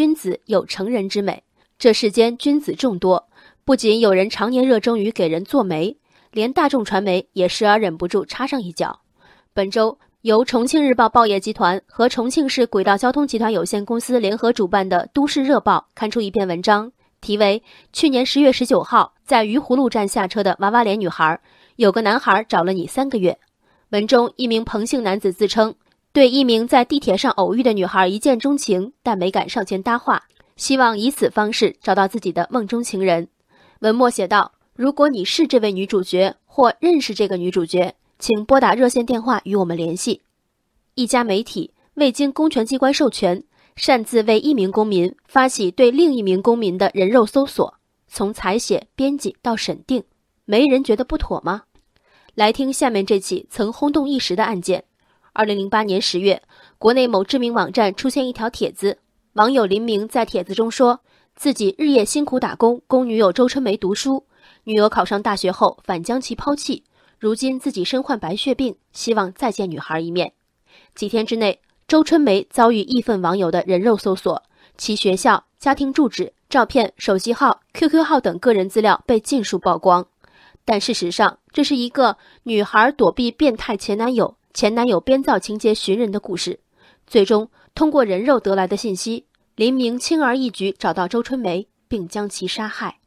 君子有成人之美。这世间君子众多，不仅有人常年热衷于给人做媒，连大众传媒也时而忍不住插上一脚。本周。由重庆日报报业集团和重庆市轨道交通集团有限公司联合主办的《都市热报》刊出一篇文章，题为《去年十月十九号在鱼湖路站下车的娃娃脸女孩，有个男孩找了你三个月》。文中一名彭姓男子自称对一名在地铁上偶遇的女孩一见钟情，但没敢上前搭话，希望以此方式找到自己的梦中情人。文末写道：“如果你是这位女主角，或认识这个女主角。”请拨打热线电话与我们联系。一家媒体未经公权机关授权，擅自为一名公民发起对另一名公民的人肉搜索，从采写、编辑到审定，没人觉得不妥吗？来听下面这起曾轰动一时的案件。二零零八年十月，国内某知名网站出现一条帖子，网友林明在帖子中说自己日夜辛苦打工，供女友周春梅读书，女友考上大学后反将其抛弃。如今自己身患白血病，希望再见女孩一面。几天之内，周春梅遭遇义愤网友的人肉搜索，其学校、家庭住址、照片、手机号、QQ 号等个人资料被尽数曝光。但事实上，这是一个女孩躲避变态前男友、前男友编造情节寻人的故事。最终，通过人肉得来的信息，林明轻而易举找到周春梅，并将其杀害。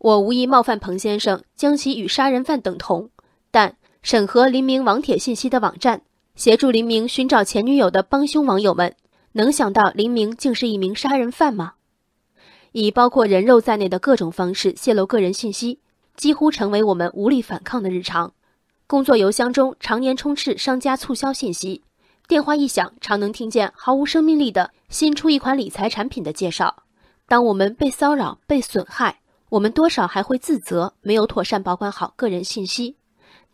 我无意冒犯彭先生，将其与杀人犯等同。但审核林明网帖信息的网站，协助林明寻找前女友的帮凶网友们，能想到林明竟是一名杀人犯吗？以包括人肉在内的各种方式泄露个人信息，几乎成为我们无力反抗的日常。工作邮箱中常年充斥商家促销信息，电话一响，常能听见毫无生命力的新出一款理财产品的介绍。当我们被骚扰、被损害，我们多少还会自责，没有妥善保管好个人信息。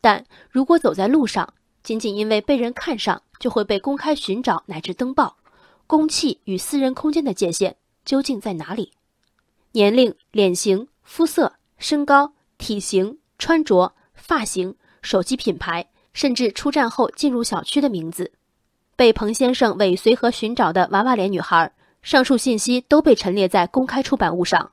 但如果走在路上，仅仅因为被人看上，就会被公开寻找乃至登报，公器与私人空间的界限究竟在哪里？年龄、脸型、肤色、身高、体型、穿着、发型、手机品牌，甚至出站后进入小区的名字，被彭先生尾随和寻找的娃娃脸女孩，上述信息都被陈列在公开出版物上，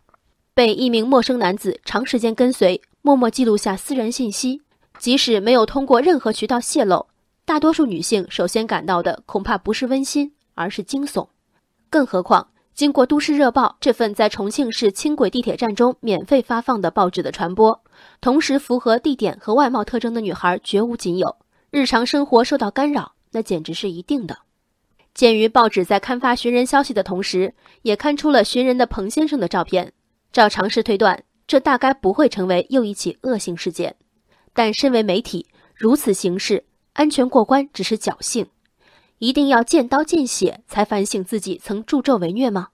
被一名陌生男子长时间跟随，默默记录下私人信息。即使没有通过任何渠道泄露，大多数女性首先感到的恐怕不是温馨，而是惊悚。更何况，经过《都市热报》这份在重庆市轻轨地铁站中免费发放的报纸的传播，同时符合地点和外貌特征的女孩绝无仅有，日常生活受到干扰，那简直是一定的。鉴于报纸在刊发寻人消息的同时，也刊出了寻人的彭先生的照片，照常识推断，这大概不会成为又一起恶性事件。但身为媒体，如此行事，安全过关只是侥幸，一定要见刀见血才反省自己曾助纣为虐吗？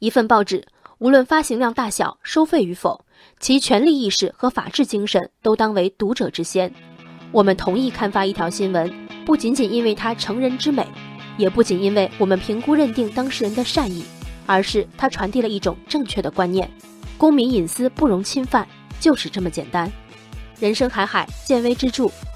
一份报纸，无论发行量大小、收费与否，其权利意识和法治精神都当为读者之先。我们同意刊发一条新闻，不仅仅因为它成人之美，也不仅因为我们评估认定当事人的善意，而是它传递了一种正确的观念：公民隐私不容侵犯，就是这么简单。人生海海，见微知著。